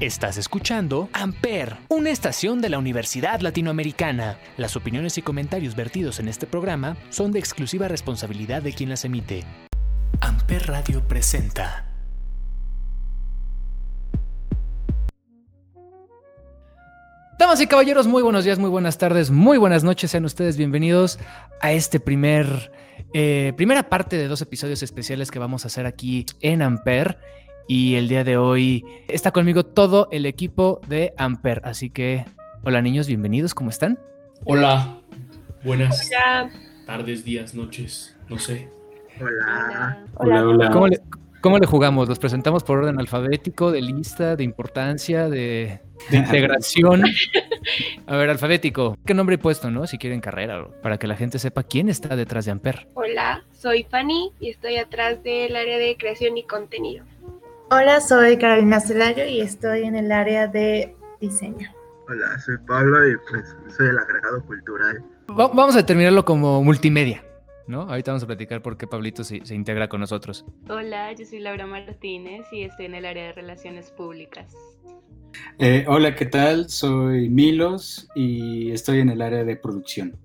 Estás escuchando Amper, una estación de la Universidad Latinoamericana. Las opiniones y comentarios vertidos en este programa son de exclusiva responsabilidad de quien las emite. Amper Radio presenta. Damas y caballeros, muy buenos días, muy buenas tardes, muy buenas noches. Sean ustedes bienvenidos a este primer, eh, primera parte de dos episodios especiales que vamos a hacer aquí en Amper. Y el día de hoy está conmigo todo el equipo de Amper. Así que, hola niños, bienvenidos, ¿cómo están? Hola, buenas tardes, días, noches, no sé. Hola. Hola, hola. ¿Cómo le, cómo le jugamos? ¿Los presentamos por orden alfabético, de lista, de importancia, de, de integración? A ver, alfabético. ¿Qué nombre he puesto, no? Si quieren carrera, para que la gente sepa quién está detrás de Amper. Hola, soy Fanny y estoy atrás del área de creación y contenido. Hola, soy Carolina Celayo y estoy en el área de diseño. Hola, soy Pablo y pues soy el agregado cultural. Va- vamos a determinarlo como multimedia, ¿no? Ahorita vamos a platicar por qué Pablito se, se integra con nosotros. Hola, yo soy Laura Martínez y estoy en el área de relaciones públicas. Eh, hola, ¿qué tal? Soy Milos y estoy en el área de producción.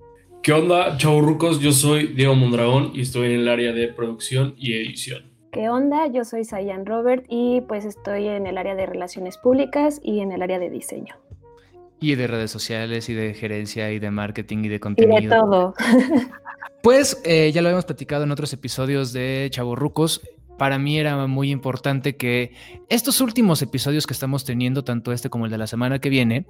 ¿Qué onda, chaburrucos? Yo soy Diego Mondragón y estoy en el área de producción y edición. ¿Qué onda? Yo soy Sayan Robert y pues estoy en el área de relaciones públicas y en el área de diseño. Y de redes sociales, y de gerencia, y de marketing, y de Y de contenido. todo. Pues eh, ya lo habíamos platicado en otros episodios de Chavorrucos. Para mí era muy importante que estos últimos episodios que estamos teniendo, tanto este como el de la semana que viene,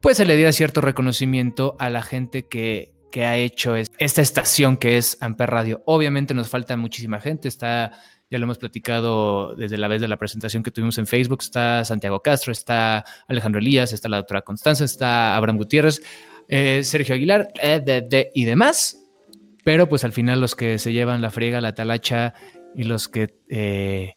pues se le diera cierto reconocimiento a la gente que, que ha hecho es- esta estación que es Amper Radio. Obviamente nos falta muchísima gente, está, ya lo hemos platicado desde la vez de la presentación que tuvimos en Facebook, está Santiago Castro, está Alejandro Elías, está la doctora Constanza, está Abraham Gutiérrez, eh, Sergio Aguilar eh, y demás. Pero pues al final los que se llevan la friega, la talacha y los que eh,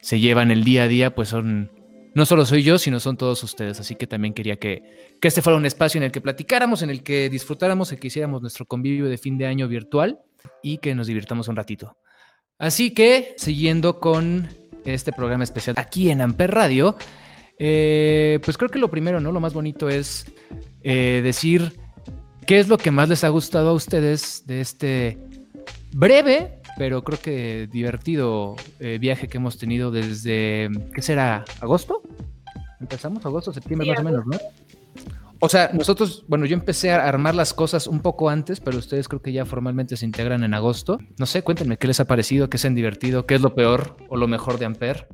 se llevan el día a día, pues son, no solo soy yo, sino son todos ustedes. Así que también quería que, que este fuera un espacio en el que platicáramos, en el que disfrutáramos, en el que hiciéramos nuestro convivio de fin de año virtual y que nos divirtamos un ratito. Así que, siguiendo con este programa especial aquí en Amper Radio, eh, pues creo que lo primero, ¿no? Lo más bonito es eh, decir qué es lo que más les ha gustado a ustedes de este breve, pero creo que divertido eh, viaje que hemos tenido desde, ¿qué será? ¿Agosto? Empezamos agosto, septiembre Sí, más o menos, ¿no? O sea, nosotros, bueno, yo empecé a armar las cosas un poco antes, pero ustedes creo que ya formalmente se integran en agosto. No sé, cuéntenme qué les ha parecido, qué se han divertido, qué es lo peor o lo mejor de Amper.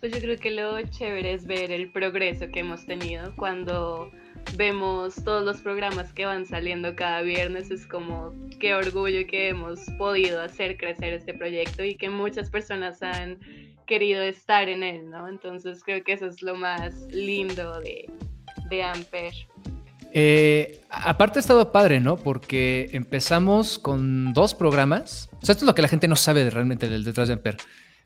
Pues yo creo que lo chévere es ver el progreso que hemos tenido cuando vemos todos los programas que van saliendo cada viernes. Es como qué orgullo que hemos podido hacer crecer este proyecto y que muchas personas han querido estar en él, ¿no? Entonces creo que eso es lo más lindo de, de Amper. Eh, aparte ha estado padre, ¿no? Porque empezamos con dos programas. O sea, esto es lo que la gente no sabe de- realmente del detrás de Amper.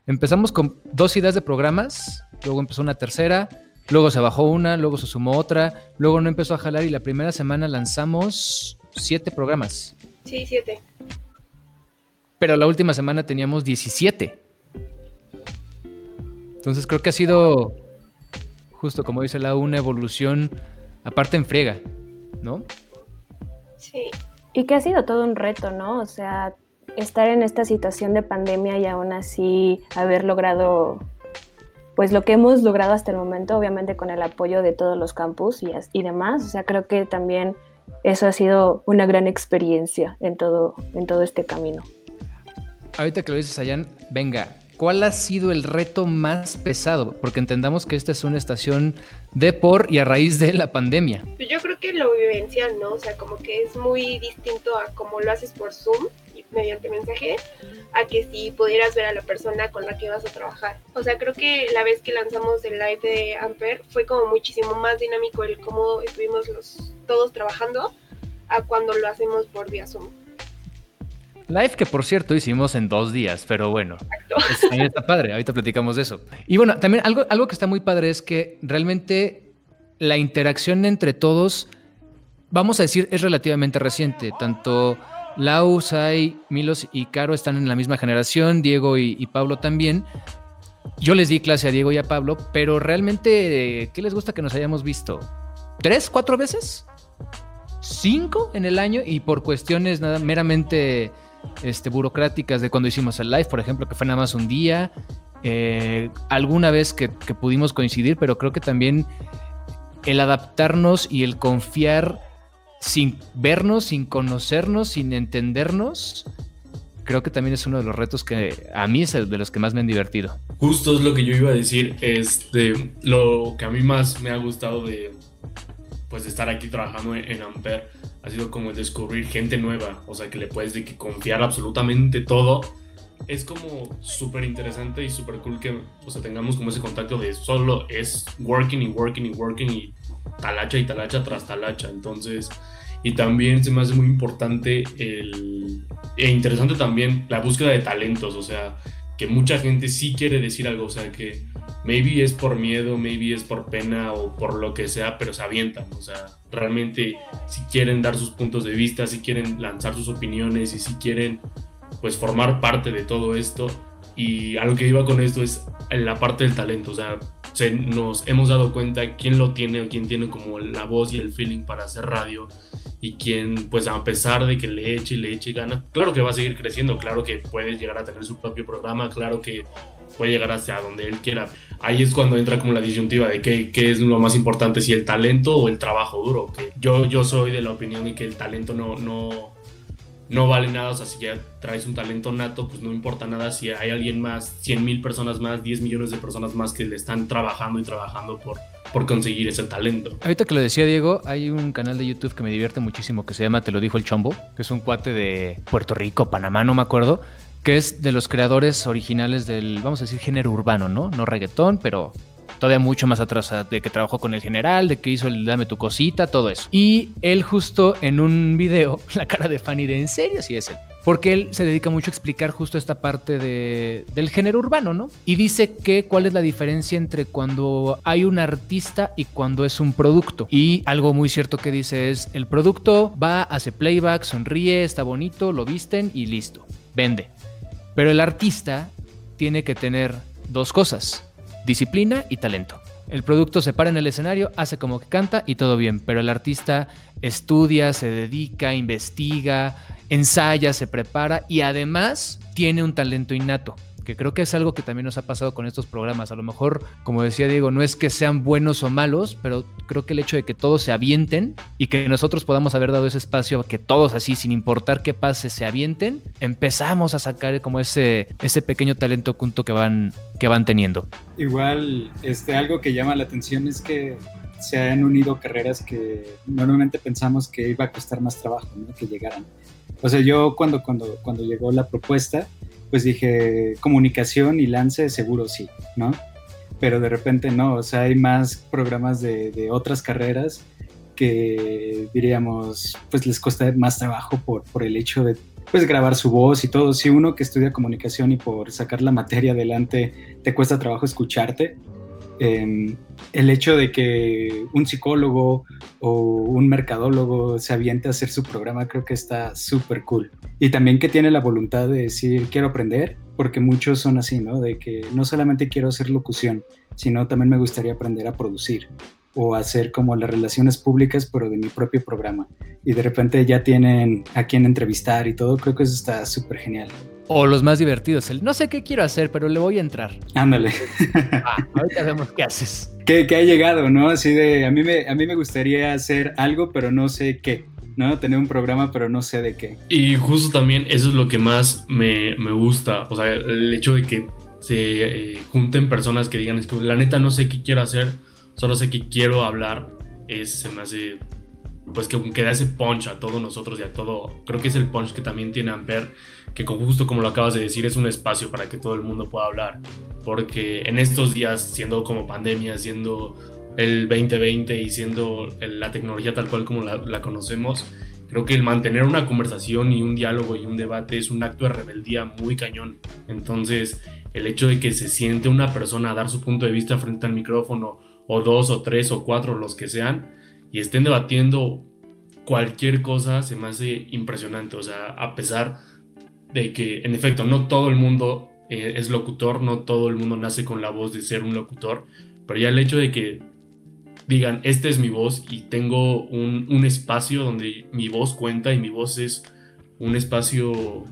Empezamos con dos ideas de programas, luego empezó una tercera, luego se bajó una, luego se sumó otra, luego no empezó a jalar y la primera semana lanzamos siete programas. Sí, siete. Pero la última semana teníamos 17. Entonces creo que ha sido, justo como dice la una evolución, aparte en friega, ¿no? Sí. Y que ha sido todo un reto, ¿no? O sea, estar en esta situación de pandemia y aún así haber logrado, pues lo que hemos logrado hasta el momento, obviamente con el apoyo de todos los campus y, demás. O sea, creo que también eso ha sido una gran experiencia en todo, en todo este camino. Ahorita que lo dices, Ayan, venga, ¿cuál ha sido el reto más pesado? Porque entendamos que esta es una estación de por y a raíz de la pandemia. Pues yo creo que lo vivencial, ¿no? O sea, como que es muy distinto a cómo lo haces por Zoom y mediante mensaje, a que si pudieras ver a la persona con la que vas a trabajar. O sea, creo que la vez que lanzamos el live de Amper fue como muchísimo más dinámico el cómo estuvimos los todos trabajando a cuando lo hacemos por vía Zoom. Live que por cierto hicimos en dos días, pero bueno, es- está padre, ahorita platicamos de eso. Y bueno, también algo, algo que está muy padre es que realmente la interacción entre todos, vamos a decir, es relativamente reciente. Tanto Lau, Sai, Milos y Caro están en la misma generación, Diego y, y Pablo también. yo les di clase a Diego y a Pablo, pero realmente, ¿qué les gusta que nos hayamos visto? ¿Tres, cuatro veces? ¿Cinco en el año? Y por cuestiones nada meramente este, burocráticas de cuando hicimos el live, por ejemplo, que fue nada más un día. Eh, alguna vez que, que pudimos coincidir, pero creo que también el adaptarnos y el confiar sin vernos, sin conocernos, sin entendernos, creo que también es uno de los retos que a mí es el de los que más me han divertido. Justo es lo que yo iba a decir, este, lo que a mí más me ha gustado de, pues, de estar aquí trabajando en Ampere ha sido como el descubrir gente nueva, o sea, que le puedes de que confiar absolutamente todo. Es como súper interesante y súper cool que o sea, tengamos como ese contacto de solo es working y working y working y talacha y talacha tras talacha. Entonces, y también se me hace muy importante el, e interesante también la búsqueda de talentos, o sea, que mucha gente sí quiere decir algo, o sea, que maybe es por miedo, maybe es por pena o por lo que sea, pero se avientan, o sea, realmente si quieren dar sus puntos de vista, si quieren lanzar sus opiniones y si quieren pues formar parte de todo esto. Y a lo que iba con esto es la parte del talento, o sea, se, nos hemos dado cuenta quién lo tiene o quién tiene como la voz y el feeling para hacer radio y quien pues a pesar de que le eche y le eche gana, claro que va a seguir creciendo, claro que puede llegar a tener su propio programa, claro que puede llegar hacia donde él quiera. Ahí es cuando entra como la disyuntiva de qué, qué es lo más importante, si el talento o el trabajo duro. Que yo, yo soy de la opinión de que el talento no, no, no vale nada, o sea, si ya traes un talento nato, pues no importa nada si hay alguien más, 100 mil personas más, 10 millones de personas más que le están trabajando y trabajando por, por conseguir ese talento. Ahorita que lo decía Diego, hay un canal de YouTube que me divierte muchísimo que se llama Te lo dijo el Chombo, que es un cuate de Puerto Rico, Panamá, no me acuerdo, que es de los creadores originales del, vamos a decir, género urbano, ¿no? No reggaetón, pero todavía mucho más atrás, de que trabajó con el general, de que hizo el Dame tu cosita, todo eso. Y él justo en un video, la cara de Fanny de, ¿en serio? Sí es él. Porque él se dedica mucho a explicar justo esta parte de, del género urbano, ¿no? Y dice que cuál es la diferencia entre cuando hay un artista y cuando es un producto. Y algo muy cierto que dice es, el producto va, hace playback, sonríe, está bonito, lo visten y listo, vende. Pero el artista tiene que tener dos cosas disciplina y talento. El producto se para en el escenario, hace como que canta y todo bien, pero el artista estudia, se dedica, investiga, ensaya, se prepara y además tiene un talento innato que creo que es algo que también nos ha pasado con estos programas. A lo mejor, como decía Diego, no es que sean buenos o malos, pero creo que el hecho de que todos se avienten y que nosotros podamos haber dado ese espacio que todos así, sin importar qué pase, se avienten, empezamos a sacar como ese, ese pequeño talento oculto que van, que van teniendo. Igual, este, algo que llama la atención es que se han unido carreras que normalmente pensamos que iba a costar más trabajo, que llegaran. O sea, yo cuando, cuando, cuando llegó la propuesta, pues dije, comunicación y lance seguro sí, ¿no? Pero de repente no, o sea, hay más programas de, otras carreras que diríamos, pues les cuesta más trabajo por, por el hecho de pues grabar su voz y todo. Si uno que estudia comunicación y por sacar la materia adelante te cuesta trabajo escucharte, Em, el hecho de que un psicólogo o un mercadólogo se aviente a hacer su programa creo que está súper cool. Y también que tiene la voluntad de decir, quiero aprender, porque muchos son así, ¿no? De que no solamente quiero hacer locución, sino también me gustaría aprender a producir o hacer como las relaciones públicas, pero de mi propio programa. Y de repente ya tienen a quien entrevistar y todo, creo que eso está súper genial. O los más divertidos, el no sé qué quiero hacer, pero le voy a entrar. Ándale. Ah, ahorita vemos qué haces. Que, ha llegado, ¿no? Así de, a mí, me, a mí me gustaría hacer algo, pero no sé qué. ¿no? Tener un programa, pero no sé de qué. Y justo también eso es lo que más me, me gusta. O sea, el hecho de que se eh, junten personas que digan, es que la neta no sé qué quiero hacer, solo sé que quiero hablar. Es, se me hace, pues que, que da ese punch a todos nosotros y a todo. Creo que es el punch que también tiene Amper que justo como lo acabas de decir es un espacio para que todo el mundo pueda hablar, porque en estos días, siendo como pandemia, siendo el 2020 y siendo la tecnología tal cual como la, conocemos, creo que el mantener una conversación y un diálogo y un debate es un acto de rebeldía muy cañón. Entonces, el hecho de que se siente una persona dar su punto de vista frente al micrófono, o dos, o tres, o cuatro, los que sean, y estén debatiendo cualquier cosa, se me hace impresionante. O sea, a pesar de que en efecto no todo el mundo eh, es locutor, no todo el mundo nace con la voz de ser un locutor, pero ya el hecho de que digan, esta es mi voz y tengo un, un espacio donde mi voz cuenta y mi voz es un espacio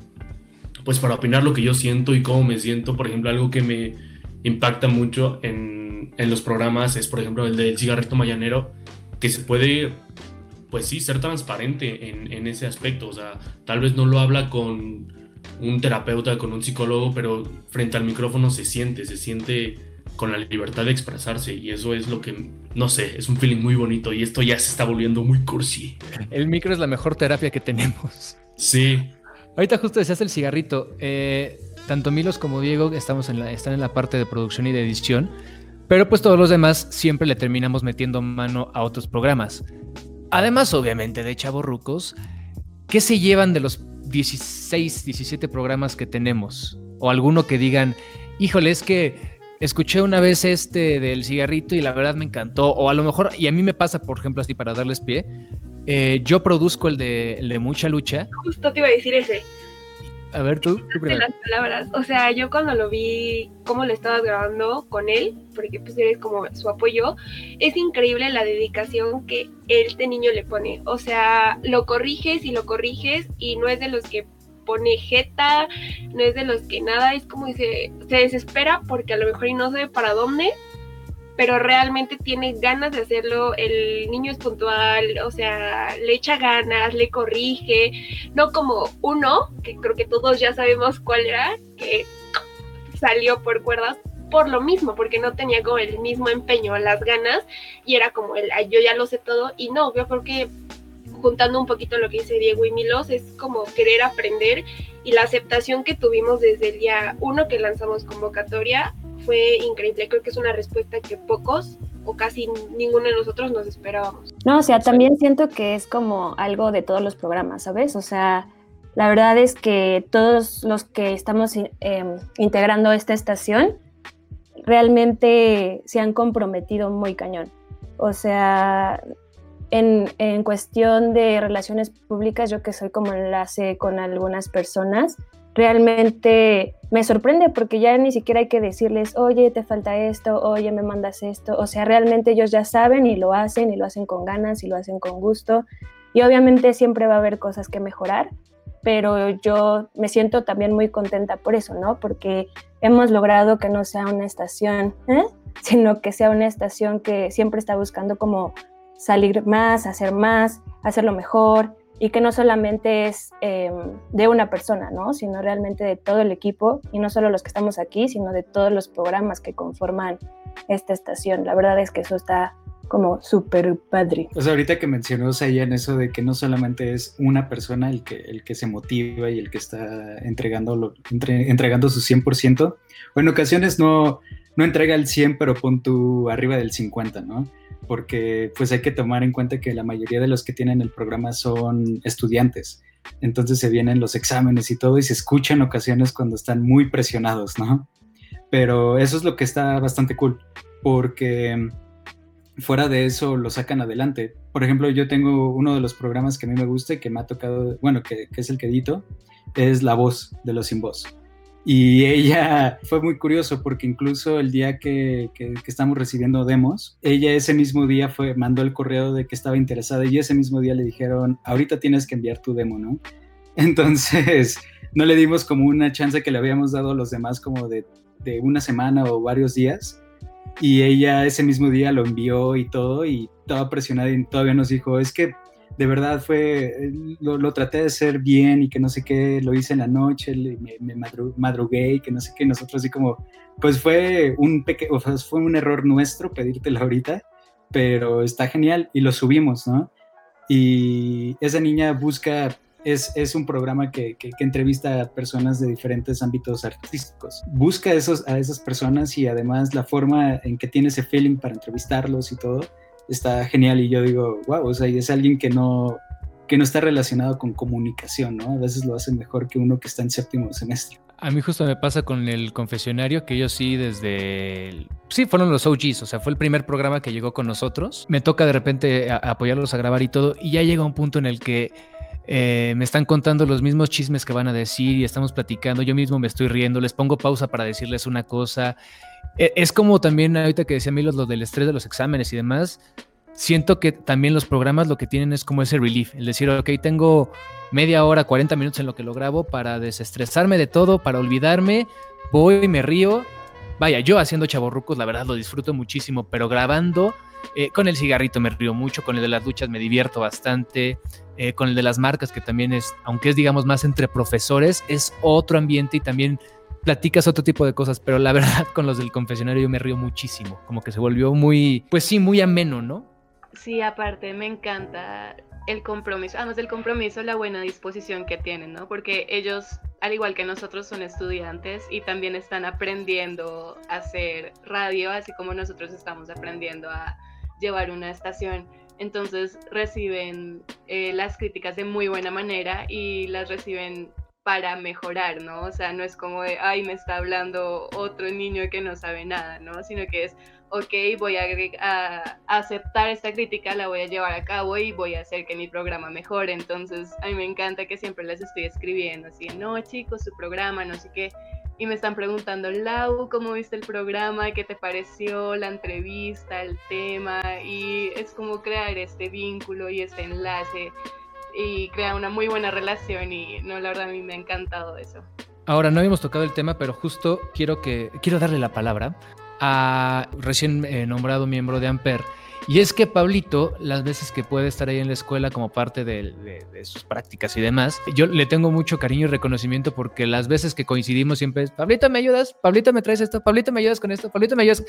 pues para opinar lo que yo siento y cómo me siento, por ejemplo, algo que me impacta mucho en, en los programas es, por ejemplo, el del cigarrito mañanero, que se puede pues sí, ser transparente en, en, ese aspecto. O sea, tal vez no lo habla con un terapeuta, con un psicólogo, pero frente al micrófono se siente, se siente con la libertad de expresarse y eso es lo que, no sé, es un feeling muy bonito y esto ya se está volviendo muy cursi. El micro es la mejor terapia que tenemos. Sí. Ahorita justo decías el cigarrito. Eh, tanto Milos como Diego estamos en la, están en la parte de producción y de edición, pero pues todos los demás siempre le terminamos metiendo mano a otros programas. Además, obviamente, de Chavorrucos, ¿qué se llevan de los 16, 17 programas que tenemos? O alguno que digan, híjole, es que escuché una vez este del cigarrito y la verdad me encantó. O a lo mejor, y a mí me pasa, por ejemplo, así para darles pie, eh, yo produzco el de, el de Mucha Lucha. Justo te iba a decir ese. A ver, tú. tú de las palabras. O sea, yo cuando lo vi, cómo lo estabas grabando con él, porque pues eres como su apoyo, es increíble la dedicación que este niño le pone. O sea, lo corriges y lo corriges y no es de los que pone jeta, no es de los que nada, es como dice, se desespera porque a lo mejor y no sabe para dónde, pero realmente tiene ganas de hacerlo, el niño es puntual, o sea, le echa ganas, le corrige, no como uno, que creo que todos ya sabemos cuál era, que salió por cuerdas por lo mismo, porque no tenía como el mismo empeño, las ganas, y era como el, yo ya lo sé todo, y no, yo creo que juntando un poquito lo que dice Diego y Milos, es como querer aprender y la aceptación que tuvimos desde el día uno que lanzamos convocatoria fue increíble. Creo que es una respuesta que pocos o casi ninguno de nosotros nos esperábamos. No, o sea, también siento que es como algo de todos los programas, ¿sabes? O sea, la verdad es que todos los que estamos eh, integrando esta estación realmente se han comprometido muy cañón. O sea, en, en, cuestión de relaciones públicas, yo que soy como enlace con algunas personas, realmente me sorprende porque ya ni siquiera hay que decirles, oye, te falta esto, oye, me mandas esto. O sea, realmente ellos ya saben y lo hacen y lo hacen con ganas y lo hacen con gusto. Y obviamente siempre va a haber cosas que mejorar, pero yo me siento también muy contenta por eso, ¿no? Porque hemos logrado que no sea una estación, ¿eh? sino que sea una estación que siempre está buscando como salir más, hacer más, hacerlo mejor, y que no solamente es eh, de una persona, ¿no? sino realmente de todo el equipo y no solo los que estamos aquí, sino de todos los programas que conforman esta estación. La verdad es que eso está como súper padre. O sea, ahorita que mencionó en eso de que no solamente es una persona el que, el que se motiva y el que está entregando, lo, entre, entregando su 100%, o en ocasiones no, no entrega el 100, pero pon tú arriba del 50, ¿no? porque pues hay que tomar en cuenta que la mayoría de los que tienen el programa son estudiantes. Entonces se vienen los exámenes y todo y se escucha en ocasiones cuando están muy presionados, ¿no? Pero eso es lo que está bastante cool, porque fuera de eso lo sacan adelante. Por ejemplo, yo tengo uno de los programas que a mí me gusta y que me ha tocado, bueno, que, que es el que edito, es La Voz de los Sin Voz. Y ella fue muy curioso porque incluso el día que, que, estamos recibiendo demos, ella ese mismo día fue, mandó el correo de que estaba interesada y ese mismo día le dijeron, ahorita tienes que enviar tu demo, ¿no? Entonces, no le dimos como una chance que le habíamos dado a los demás como de, de una semana o varios días. Y ella ese mismo día lo envió y todo y estaba presionada y todavía nos dijo, es que de verdad fue, lo, traté de hacer bien y que no sé qué, lo hice en la noche, me, me madrugué y que no sé qué, nosotros así como, pues fue un pequeño, o sea, fue un error nuestro pedírtelo ahorita, pero está genial y lo subimos, ¿no? Y esa niña busca, es, es un programa que, que, entrevista a personas de diferentes ámbitos artísticos. Busca esos, a esas personas y además la forma en que tiene ese feeling para entrevistarlos y todo, está genial y yo digo, wow, o sea, y es alguien que no, que no está relacionado con comunicación, ¿no? A veces lo hace mejor que uno que está en séptimo semestre. A mí justo me pasa con el confesionario, que ellos sí desde... Sí, fueron los OGs, o sea, fue el primer programa que llegó con nosotros. Me toca de repente apoyarlos a grabar y todo, y ya llega un punto en el que eh, me están contando los mismos chismes que van a decir y estamos platicando, yo mismo me estoy riendo, les pongo pausa para decirles una cosa. E, es como también ahorita que decía Milos lo del estrés de los exámenes y demás, siento que también los programas lo que tienen es como ese relief, el decir, ok, tengo media hora, 40 minutos en lo que lo grabo para desestresarme de todo, para olvidarme, voy, y me río. Vaya, yo haciendo chaborrucos, la verdad lo disfruto muchísimo, pero grabando eh, con el cigarrito me río mucho, con el de las duchas me divierto bastante, eh, con el de las marcas que también es, aunque es digamos más entre profesores, es otro ambiente y también platicas otro tipo de cosas, pero la verdad con los del confesionario yo me río muchísimo, como que se volvió muy, pues sí, muy ameno, ¿no? Sí, aparte me encanta el compromiso, además del compromiso, la buena disposición que tienen, ¿no? Porque ellos, al igual que nosotros, son estudiantes y también están aprendiendo a hacer radio, así como nosotros estamos aprendiendo a llevar una estación. Entonces reciben eh, las críticas de muy buena manera y las reciben para mejorar, ¿no? O sea, no es como de, ay, me está hablando otro niño que no sabe nada, ¿no? Sino que es, ok, voy a, aceptar esta crítica, la voy a llevar a cabo y voy a hacer que mi programa mejore. Entonces, a mí me encanta que siempre les estoy escribiendo así, no, chicos, su programa, no sé qué. Y me están preguntando, Lau, ¿cómo viste el programa? ¿Qué te pareció la entrevista, el tema? Y es como crear este vínculo y este enlace y crear una muy buena relación y no, la verdad a mí me ha encantado eso. Ahora, no habíamos tocado el tema, pero justo quiero, que, quiero darle la palabra a recién eh, nombrado miembro de Amper. Y es que Pablito, las veces que puede estar ahí en la escuela como parte de, sus prácticas y demás, yo le tengo mucho cariño y reconocimiento porque las veces que coincidimos siempre es, Pablito, ¿me ayudas? Pablito, ¿me traes esto? Pablito, ¿me ayudas con esto? Pablito, ¿me ayudas?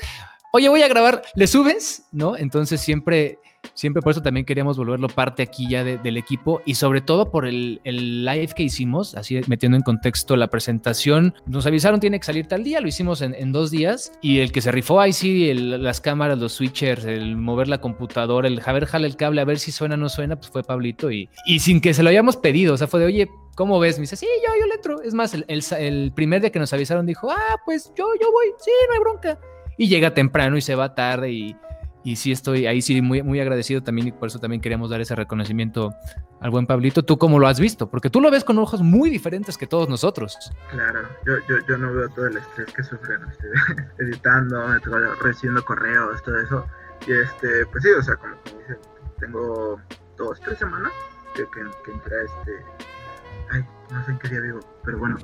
Oye, voy a grabar, ¿le subes? ¿No? Entonces siempre siempre por eso también queríamos volverlo parte aquí ya del equipo y sobre todo por el, live que hicimos, así metiendo en contexto la presentación. Nos avisaron tiene que salir tal día, lo hicimos en, dos días y el que se rifó ahí sí, las cámaras, los switchers, el mover la computadora, el a ver, jala el cable a ver si suena o no suena, pues fue Pablito y, sin que se lo hayamos pedido, o sea, fue de, oye, ¿cómo ves? Me dice, sí, yo, yo le entro. Es más, el, el, primer día que nos avisaron dijo, ah, pues yo, yo voy, sí, no hay bronca. Y llega temprano y se va tarde y y sí estoy ahí sí muy, muy agradecido también y por eso también queríamos dar ese reconocimiento al buen Pablito. ¿Tú cómo lo has visto? Porque tú lo ves con ojos muy diferentes que todos nosotros. Claro, yo, yo, yo no veo todo el estrés que sufren este, editando, recibiendo correos, todo eso. Y este, pues sí, o sea, como, como dice, tengo dos, tres semanas que, que, que entré a este... Ay, no sé en qué día vivo, pero bueno,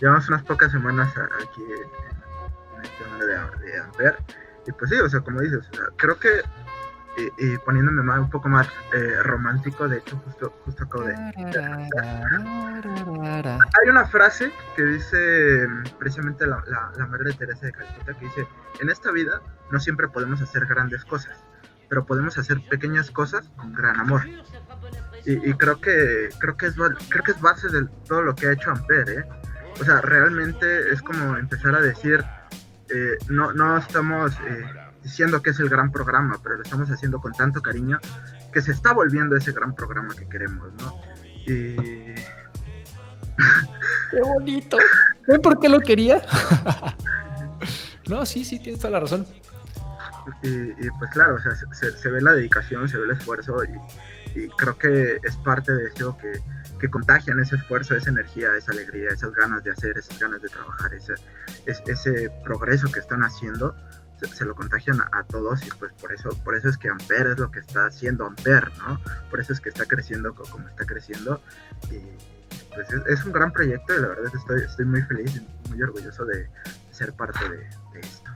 llevamos unas pocas semanas aquí en, este mundo de, de Amper y pues sí, o sea, como dices, creo que y, poniéndome más, un poco más eh, romántico, de hecho, justo, justo acabo de... Hay una frase que dice precisamente la, la, Madre Teresa de Calcuta, que dice, en esta vida no siempre podemos hacer grandes cosas, pero podemos hacer pequeñas cosas con gran amor. Y, y creo que creo que es creo que es base de todo lo que ha hecho Ampere, ¿eh? O sea, realmente es como empezar a decir eh, no, no estamos eh, diciendo que es el gran programa, pero lo estamos haciendo con tanto cariño que se está volviendo ese gran programa que queremos, ¿no? Y... Qué bonito. ¿Ven por qué lo quería? no, sí, sí, tienes toda la razón. Y, pues claro, o sea, se, ve la dedicación, se ve el esfuerzo y, y creo que es parte de eso que, que contagian ese esfuerzo, esa energía, esa alegría, esas ganas de hacer, esas ganas de trabajar, ese, ese progreso que están haciendo, se, lo contagian a, todos y pues por eso, por eso es que Amper es lo que está haciendo Amper, ¿no? Por eso es que está creciendo como está creciendo y pues es, un gran proyecto y la verdad estoy, estoy muy feliz y muy orgulloso de ser parte de, esto.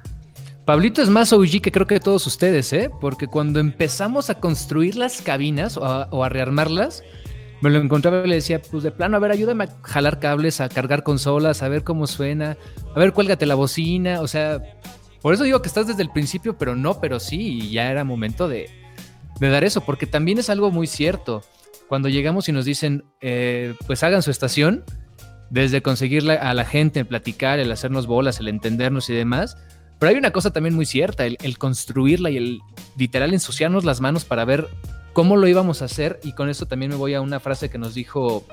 Pablito es más OG que creo que todos ustedes, ¿eh? Porque cuando empezamos a construir las cabinas o a, o a rearmarlas, me lo encontraba y le decía, pues de plano, a ver, ayúdame a jalar cables, a cargar consolas, a ver cómo suena, a ver, cuélgate la bocina, o sea, por eso digo que estás desde el principio, pero no, pero sí, y ya era momento de, dar eso, porque también es algo muy cierto. Cuando llegamos y nos dicen, eh, pues hagan su estación, desde conseguir a la gente, el platicar, el hacernos bolas, el entendernos y demás, pero hay una cosa también muy cierta, el, el construirla y el literal ensuciarnos las manos para ver cómo lo íbamos a hacer y con esto también me voy a una frase que nos dijo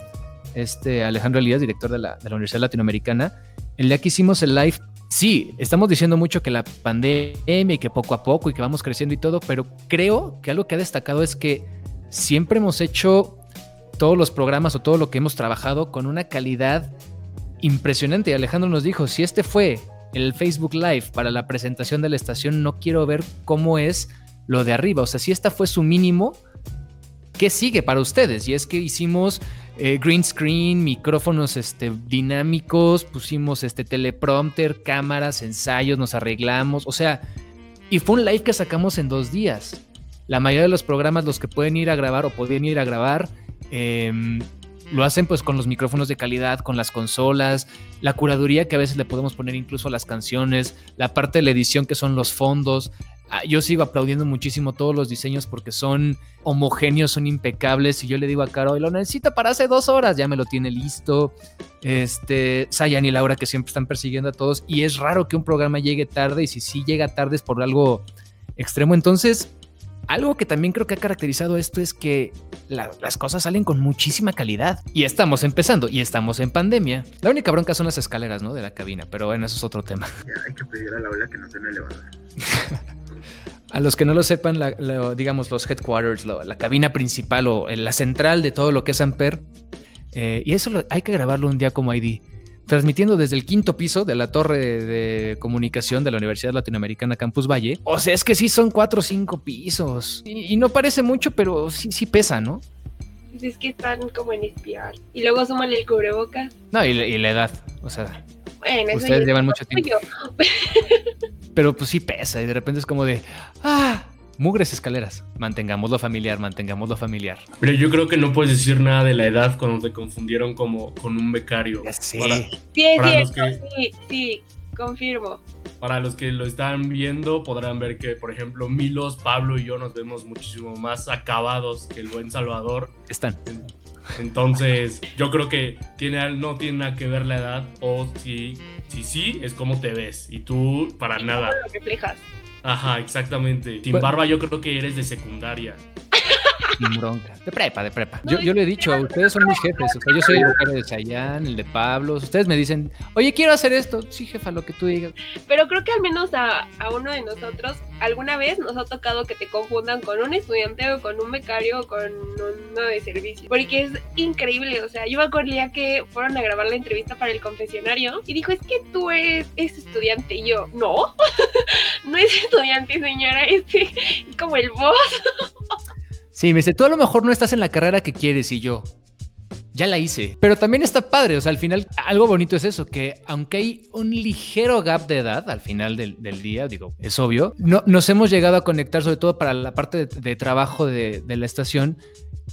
este Alejandro Elías, director de la, Universidad Latinoamericana, el día que hicimos el live, sí, estamos diciendo mucho que la pandemia y que poco a poco y que vamos creciendo y todo, pero creo que algo que ha destacado es que siempre hemos hecho todos los programas o todo lo que hemos trabajado con una calidad impresionante. Alejandro nos dijo, si este fue el Facebook Live para la presentación de la estación, no quiero ver cómo es lo de arriba. O sea, si esta fue su mínimo, ¿qué sigue para ustedes? Y es que hicimos eh, green screen, micrófonos este, dinámicos, pusimos este teleprompter, cámaras, ensayos, nos arreglamos. O sea, y fue un live que sacamos en dos días. La mayoría de los programas, los que pueden ir a grabar o pueden ir a grabar, em, lo hacen pues con los micrófonos de calidad, con las consolas, la curaduría que a veces le podemos poner incluso las canciones, la parte de la edición que son los fondos. Ah, yo sigo aplaudiendo muchísimo todos los diseños porque son homogéneos, son impecables. Y yo le digo a Caro, lo necesito para hace dos horas, ya me lo tiene listo. Este, Sayan y Laura que siempre están persiguiendo a todos. Y es raro que un programa llegue tarde y si sí llega tarde es por algo extremo. Entonces, algo que también creo que ha caracterizado esto es que las cosas salen con muchísima calidad. Y estamos empezando, y estamos en pandemia. La única bronca son las escaleras, ¿no? De la cabina, pero bueno, eso es otro tema. Ya, hay que pedir a Laura que nos den elevador. a los que no lo sepan, digamos, los headquarters, la cabina principal o la central de todo lo que es Amper. Eh, y eso hay que grabarlo un día como ID transmitiendo desde el quinto piso de la torre de comunicación de la Universidad Latinoamericana Campus Valle. O sea, es que sí son cuatro o cinco pisos. Y, no parece mucho, pero sí, sí pesa, ¿no? Pues es que están como en espiar. Y luego suman el cubrebocas. No, y, la edad. O sea, ustedes llevan mucho tiempo. pero pues sí pesa y de repente es como de, ah, Mugres escaleras. Mantengámoslo familiar, mantengámoslo familiar. Pero yo creo que no puedes decir nada de la edad cuando te confundieron como con un becario. sí. sí, sí, confirmo. Para los que lo están viendo, podrán ver que, por ejemplo, Milos, Pablo y yo nos vemos muchísimo más acabados que el buen Salvador. Están. Entonces, yo creo que tiene, no tiene nada que ver la edad, o si, si sí, es como te ves. Y tú, para nada. Lo reflejas. Ajá, exactamente. Sin barba yo creo que eres de secundaria. De prepa, de prepa. Yo, yo le he dicho, ustedes son mis jefes. O sea, yo soy el de Chayanne, el de Pablo. Ustedes me dicen, oye, quiero hacer esto. Sí, jefa, lo que tú digas. Pero creo que al menos a, a uno de nosotros, alguna vez nos ha tocado que te confundan con un estudiante o con un becario o con uno de servicio. Porque es increíble. O sea, yo me acuerdo que fueron a grabar la entrevista para el confesionario y dijo, es que tú eres, estudiante. Y yo, no, no es estudiante, señora, es como el boss. Sí, me dice, tú a lo mejor no estás en la carrera que quieres y yo. Ya la hice. Pero también está padre. O sea, al final, algo bonito es eso, que aunque hay un ligero gap de edad al final del, día, digo, es obvio, no, nos hemos llegado a conectar, sobre todo para la parte de, trabajo de, de la estación,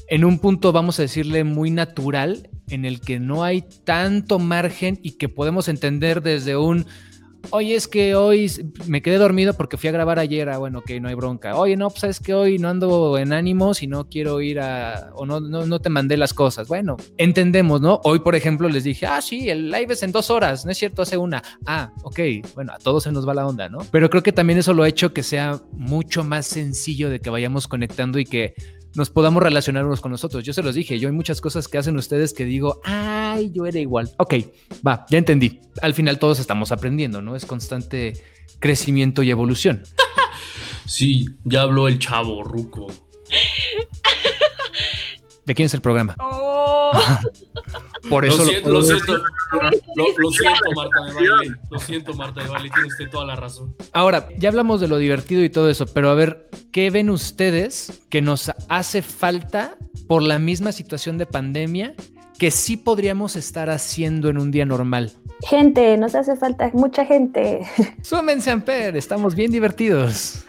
en un punto, vamos a decirle, muy natural, en el que no hay tanto margen y que podemos entender desde un oye, es que hoy me quedé dormido porque fui a grabar ayer, ah, bueno, que no hay bronca. Oye, no, pues es que hoy no ando en ánimos y no quiero ir a, o no, no, no te mandé las cosas. Bueno, entendemos, ¿no? Hoy, por ejemplo, les dije, ah, sí, el live es en dos horas, no es cierto, hace una. Ah, ok, bueno, a todos se nos va la onda, ¿no? Pero creo que también eso lo ha hecho que sea mucho más sencillo de que vayamos conectando y que nos podamos relacionar unos con nosotros. Yo se los dije, yo hay muchas cosas que hacen ustedes que digo, ay, yo era igual. Ok, va, ya entendí. Al final todos estamos aprendiendo, ¿no? Es constante crecimiento y evolución. sí, ya habló el chavo, Ruco. ¿De quién es el programa? Oh. Por eso lo, siento, lo, siento, lo, siento, Marta de Valle. Lo siento, Marta de Valle. Tiene usted toda la razón. Ahora, ya hablamos de lo divertido y todo eso, pero a ver, ¿qué ven ustedes que nos hace falta por la misma situación de pandemia que sí podríamos estar haciendo en un día normal? Gente, nos hace falta mucha gente. Súmense, Amper, estamos bien divertidos.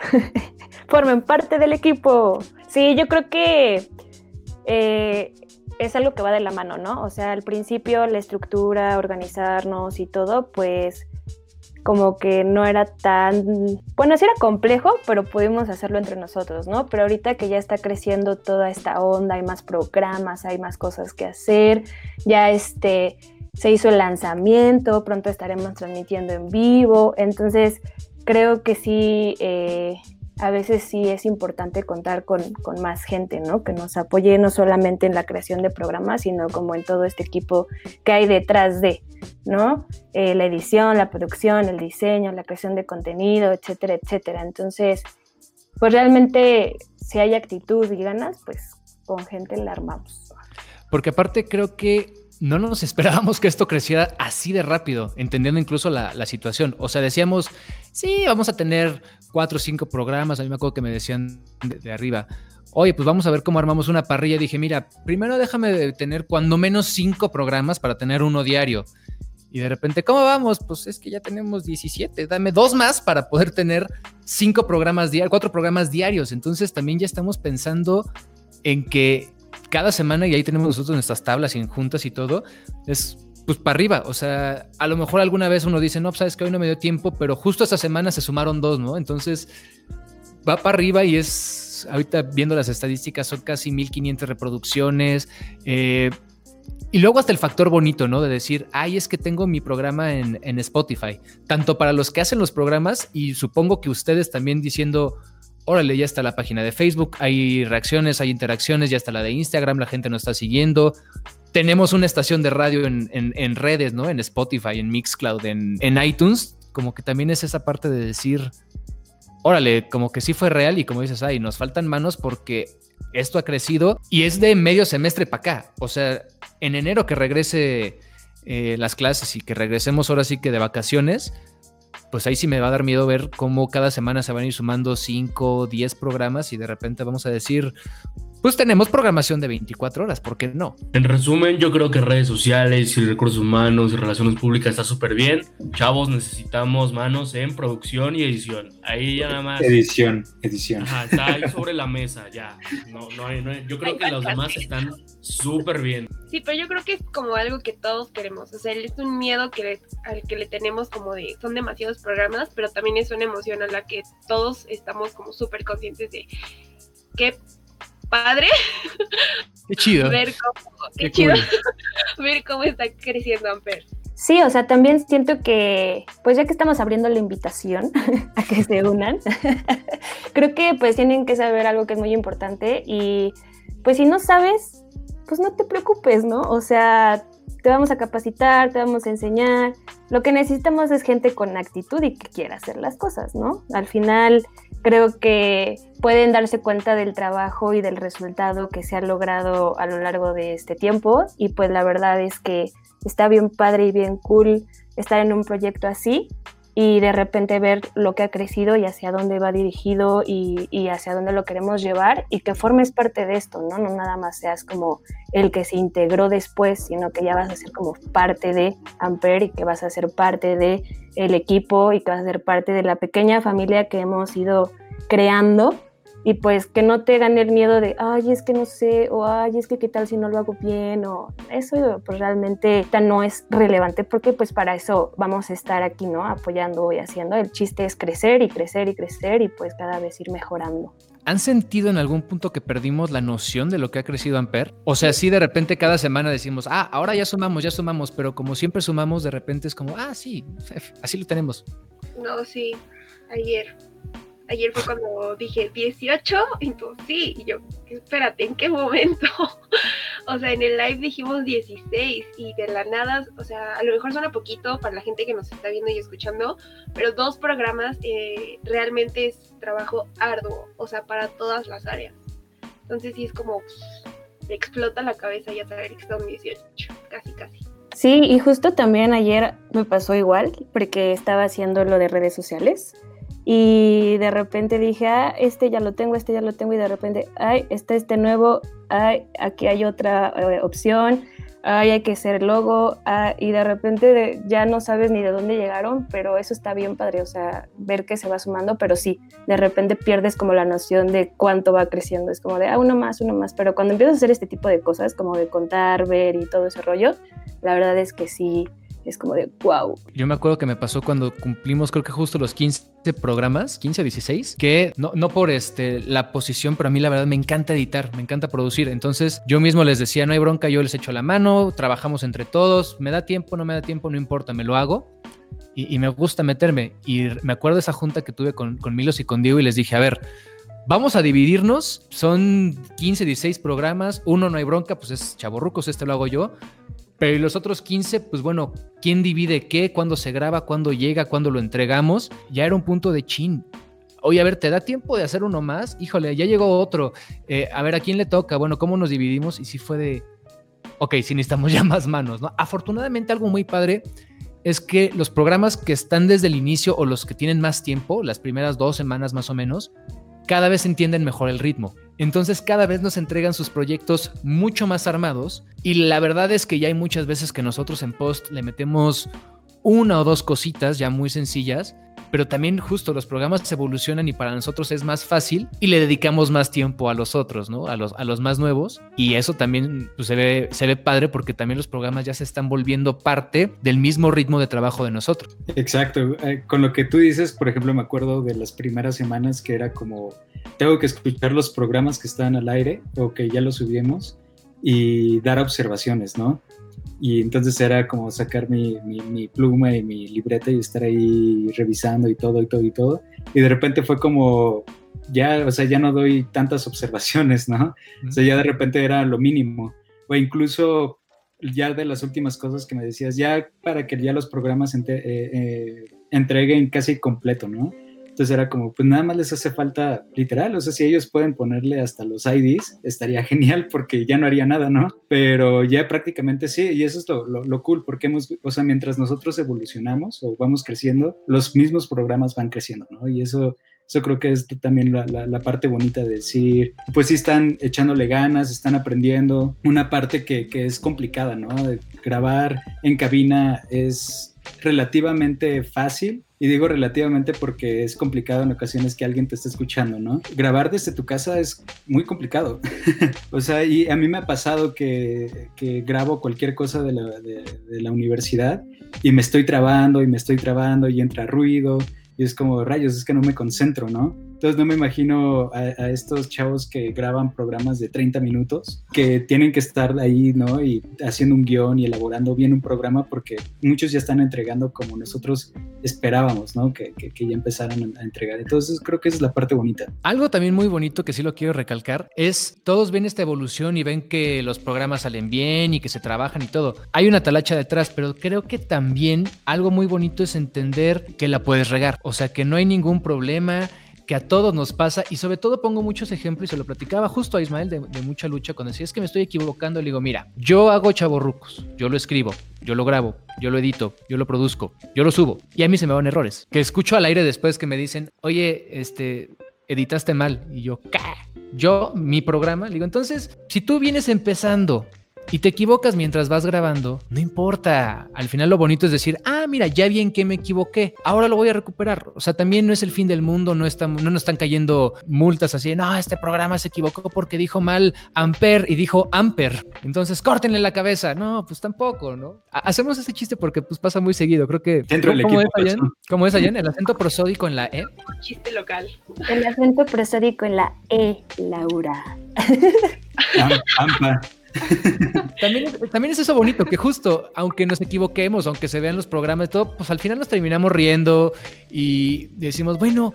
Formen parte del equipo. Sí, yo creo que eh, es algo que va de la mano, ¿no? O sea, al principio la estructura, organizarnos y todo, pues como que no era tan, bueno, sí era complejo, pero pudimos hacerlo entre nosotros, ¿no? Pero ahorita que ya está creciendo toda esta onda, hay más programas, hay más cosas que hacer, ya este, se hizo el lanzamiento, pronto estaremos transmitiendo en vivo, entonces creo que sí, eh, a veces sí es importante contar con, más gente, ¿no? Que nos apoye no solamente en la creación de programas, sino como en todo este equipo que hay detrás de, ¿no? Eh, la edición, la producción, el diseño, la creación de contenido, etcétera, etcétera. Entonces, pues realmente si hay actitud y ganas, pues con gente la armamos. porque aparte creo que no nos esperábamos que esto creciera así de rápido, entendiendo incluso la, situación. O sea, decíamos, sí, vamos a tener cuatro o cinco programas. A mí me acuerdo que me decían de, arriba, oye, pues vamos a ver cómo armamos una parrilla. Dije, mira, primero déjame tener cuando menos cinco programas para tener uno diario. Y de repente, ¿cómo vamos? Pues es que ya tenemos 17, dame dos más para poder tener cinco programas diarios, cuatro programas diarios. Entonces también ya estamos pensando en que cada semana, y ahí tenemos nosotros nuestras tablas y en juntas y todo, es pues para arriba. O sea, a lo mejor alguna vez uno dice, no, pues, sabes que hoy no me dio tiempo, pero justo esta semana se sumaron dos, ¿no? Entonces va para arriba y es, ahorita viendo las estadísticas, son casi 1500 reproducciones. Eh, y luego hasta el factor bonito, ¿no? De decir, ay, es que tengo mi programa en, en Spotify, tanto para los que hacen los programas y supongo que ustedes también diciendo, órale, ya está la página de Facebook, hay reacciones, hay interacciones, ya está la de Instagram, la gente nos está siguiendo. Tenemos una estación de radio en, redes, ¿no? En Spotify, en Mixcloud, en, en iTunes. Como que también es esa parte de decir, órale, como que sí fue real y como dices, ay, nos faltan manos porque esto ha crecido y es de medio semestre para acá. O sea, en enero que regrese eh, las clases y que regresemos ahora sí que de vacaciones, pues ahí sí me va a dar miedo ver cómo cada semana se van a ir sumando 5, 10 programas y de repente vamos a decir, pues tenemos programación de 24 horas, ¿por qué no? En resumen, yo creo que redes sociales y recursos humanos y relaciones públicas está súper bien. Chavos, necesitamos manos en producción y edición. Ahí ya nada más. Edición, edición. Ajá, está ahí sobre la mesa, ya. No, no hay, yo creo que los demás están súper bien. Sí, pero yo creo que es como algo que todos queremos. O sea, es un miedo que al que le tenemos como de, son demasiados programas, pero también es una emoción a la que todos estamos como súper conscientes de que padre. Qué chido. ver cómo, qué, chido. ver cómo está creciendo Amper. Sí, o sea, también siento que, pues ya que estamos abriendo la invitación a que se unan, creo que pues tienen que saber algo que es muy importante y pues si no sabes, pues no te preocupes, ¿no? O sea, te vamos a capacitar, te vamos a enseñar. Lo que necesitamos es gente con actitud y que quiera hacer las cosas, ¿no? Al final, creo que pueden darse cuenta del trabajo y del resultado que se ha logrado a lo largo de este tiempo y pues la verdad es que está bien padre y bien cool estar en un proyecto así y de repente ver lo que ha crecido y hacia dónde va dirigido y, y, hacia dónde lo queremos llevar y que formes parte de esto, ¿no? No nada más seas como el que se integró después, sino que ya vas a ser como parte de Ampere y que vas a ser parte de el equipo y que vas a ser parte de la pequeña familia que hemos ido creando y pues que no te gane el miedo de, ay, es que no sé, o ay, es que qué tal si no lo hago bien, o eso pues realmente no es relevante porque pues para eso vamos a estar aquí, ¿no? Apoyando y haciendo. El chiste es crecer y crecer y crecer y pues cada vez ir mejorando. ¿Han sentido en algún punto que perdimos la noción de lo que ha crecido Amper? O sea, sí, de repente cada semana decimos, ah, ahora ya sumamos, ya sumamos, pero como siempre sumamos, de repente es como, ah, sí, así lo tenemos. No, sí, ayer ayer fue cuando dije 18 y tú sí, y yo, espérate, ¿en qué momento? o sea, en el live dijimos 16 y de la nada, o sea, a lo mejor suena poquito para la gente que nos está viendo y escuchando, pero dos programas eh, realmente es trabajo arduo, o sea, para todas las áreas. Entonces sí es como, explota la cabeza ya saber que son 18, casi, casi. Sí, y justo también ayer me pasó igual, porque estaba haciendo lo de redes sociales y de repente dije, ah, este ya lo tengo, este ya lo tengo, y de repente, ay, está este nuevo, ay, aquí hay otra eh, opción, ay, hay que hacer logo, ah, y de repente ya no sabes ni de dónde llegaron, pero eso está bien padre, o sea, ver que se va sumando, pero sí, de repente pierdes como la noción de cuánto va creciendo, es como de, ah, uno más, uno más, pero cuando empiezas a hacer este tipo de cosas, como de contar, ver y todo ese rollo, la verdad es que sí, es como de wow. Yo me acuerdo que me pasó cuando cumplimos creo que justo los 15 programas, 15 o 16, que no, no por este, la posición, pero a mí la verdad me encanta editar, me encanta producir. Entonces yo mismo les decía, no hay bronca, yo les echo la mano, trabajamos entre todos, me da tiempo, no me da tiempo, no importa, me lo hago. Y, me gusta meterme. Y me acuerdo de esa junta que tuve con, con Milos y con Diego y les dije, a ver, Vamos a dividirnos, son 15, 16 programas, uno no hay bronca, pues es chaborrucos, este lo hago yo, pero los otros 15, pues bueno, ¿quién divide qué? ¿Cuándo se graba? ¿Cuándo llega? ¿Cuándo lo entregamos? Ya era un punto de chin. Oye, a ver, ¿te da tiempo de hacer uno más? Híjole, ya llegó otro. Eh, a ver, ¿a quién le toca? Bueno, ¿cómo nos dividimos? Y si fue de, ok, sí necesitamos ya más manos, ¿no? Afortunadamente algo muy padre es que los programas que están desde el inicio o los que tienen más tiempo, las primeras dos semanas más o menos, cada vez entienden mejor el ritmo. Entonces cada vez nos entregan sus proyectos mucho más armados y la verdad es que ya hay muchas veces que nosotros en post le metemos una o dos cositas ya muy sencillas pero también justo los programas evolucionan y para nosotros es más fácil y le dedicamos más tiempo a los otros, ¿no? A los, a los más nuevos. Y eso también pues, se, ve, se ve padre porque también los programas ya se están volviendo parte del mismo ritmo de trabajo de nosotros. Exacto. Eh, con lo que tú dices, por ejemplo, me acuerdo de las primeras semanas que era como, tengo que escuchar los programas que están al aire o que ya los subimos y dar observaciones, ¿no? Y entonces era como sacar mi, mi, pluma y mi libreta y estar ahí revisando y todo y todo y todo. Y de repente fue como, ya, o sea, ya no doy tantas observaciones, ¿no? O sea, ya de repente era lo mínimo. O incluso ya de las últimas cosas que me decías, ya para que ya los programas eh, eh, entreguen casi completo, ¿no? Entonces era como, pues nada más les hace falta literal, o sea, si ellos pueden ponerle hasta los IDs, estaría genial porque ya no haría nada, ¿no? Pero ya prácticamente sí, y eso es lo, lo, cool, porque hemos, o sea, mientras nosotros evolucionamos o vamos creciendo, los mismos programas van creciendo, ¿no? Y eso, eso creo que es también la, la, parte bonita de decir, pues sí están echándole ganas, están aprendiendo. Una parte que, que es complicada, ¿no? Grabar en cabina es relativamente fácil, y digo relativamente porque es complicado en ocasiones que alguien te esté escuchando, ¿no? Grabar desde tu casa es muy complicado. o sea, y a mí me ha pasado que, que grabo cualquier cosa de la, de, de la universidad y me estoy trabando y me estoy trabando y entra ruido y es como, rayos, es que no me concentro, ¿no? Entonces no me imagino a, estos chavos que graban programas de 30 minutos, que tienen que estar ahí, ¿no? Y haciendo un guion y elaborando bien un programa porque muchos ya están entregando como nosotros esperábamos, ¿no? Que, que, ya empezaran a entregar. Entonces creo que esa es la parte bonita. Algo también muy bonito que sí lo quiero recalcar es, todos ven esta evolución y ven que los programas salen bien y que se trabajan y todo. Hay una talacha detrás, pero creo que también algo muy bonito es entender que la puedes regar. O sea, que no hay ningún problema que a todos nos pasa y sobre todo pongo muchos ejemplos y se lo platicaba justo a Ismael de, mucha lucha cuando decía es que me estoy equivocando, le digo, mira, yo hago chaborrucos, yo lo escribo, yo lo grabo, yo lo edito, yo lo produzco, yo lo subo y a mí se me van errores. Que escucho al aire después que me dicen, oye, este, editaste mal y yo, ¿qué? Yo, mi programa, le digo, entonces, si tú vienes empezando y te equivocas mientras vas grabando, no importa. Al final lo bonito es decir, ah, mira, ya bien que me equivoqué, ahora lo voy a recuperar. O sea, también no es el fin del mundo, no, está, no nos están cayendo multas así, no, este programa se equivocó porque dijo mal Amper y dijo Amper. Entonces, córtenle la cabeza. No, pues tampoco, ¿no? Hacemos ese chiste porque pues pasa muy seguido. Creo que... Dentro del equipo. Es allá? ¿Cómo es allá? ¿El acento prosódico en la E? Chiste local. El acento prosódico en la E, Laura. Ampa. también, también es eso bonito, que justo, aunque nos equivoquemos, aunque se vean los programas y todo, pues al final nos terminamos riendo y decimos, bueno,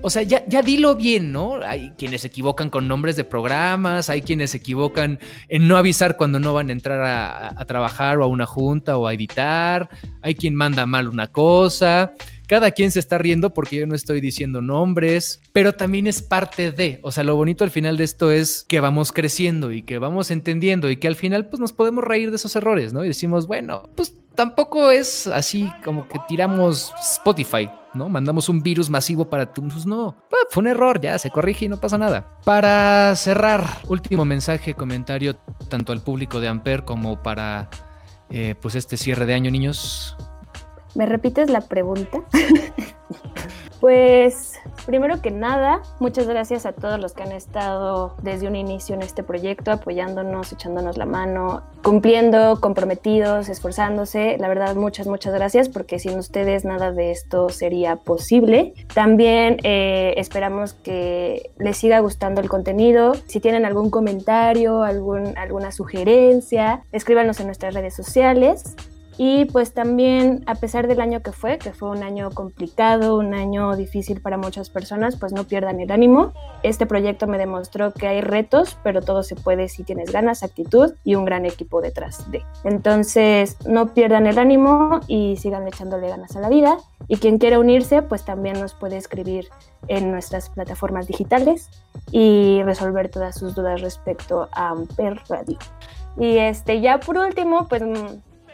o sea, ya, ya dilo bien, ¿no? Hay quienes se equivocan con nombres de programas, hay quienes se equivocan en no avisar cuando no van a entrar a trabajar o a una junta o a editar, hay quien manda mal una cosa cada quien se está riendo porque yo no estoy diciendo nombres, pero también es parte de, o sea, lo bonito al final de esto es que vamos creciendo y que vamos entendiendo y que al final pues nos podemos reír de esos errores, ¿no? Y decimos, bueno, pues tampoco es así como que tiramos Spotify, ¿no? Mandamos un virus masivo para tu... Pues no, fue un error, ya se corrige y no pasa nada. Para cerrar, último mensaje, comentario tanto al público de Amper como para eh, pues este cierre de año, niños. ¿Me repites la pregunta? pues, primero que nada, muchas gracias a todos los que han estado desde un inicio en este proyecto, apoyándonos, echándonos la mano, cumpliendo, comprometidos, esforzándose. La verdad, muchas, muchas gracias, porque sin ustedes nada de esto sería posible. También eh, esperamos que les siga gustando el contenido. Si tienen algún comentario, algún, alguna sugerencia, escríbanos en nuestras redes sociales. Y pues también, a pesar del año que fue, que fue un año complicado, un año difícil para muchas personas, pues no pierdan el ánimo. Este proyecto me demostró que hay retos, pero todo se puede si tienes ganas, actitud y un gran equipo detrás de. Entonces, no pierdan el ánimo y sigan echándole ganas a la vida. Y quien quiera unirse, pues también nos puede escribir en nuestras plataformas digitales y resolver todas sus dudas respecto a Amper Radio. Y este, ya por último, pues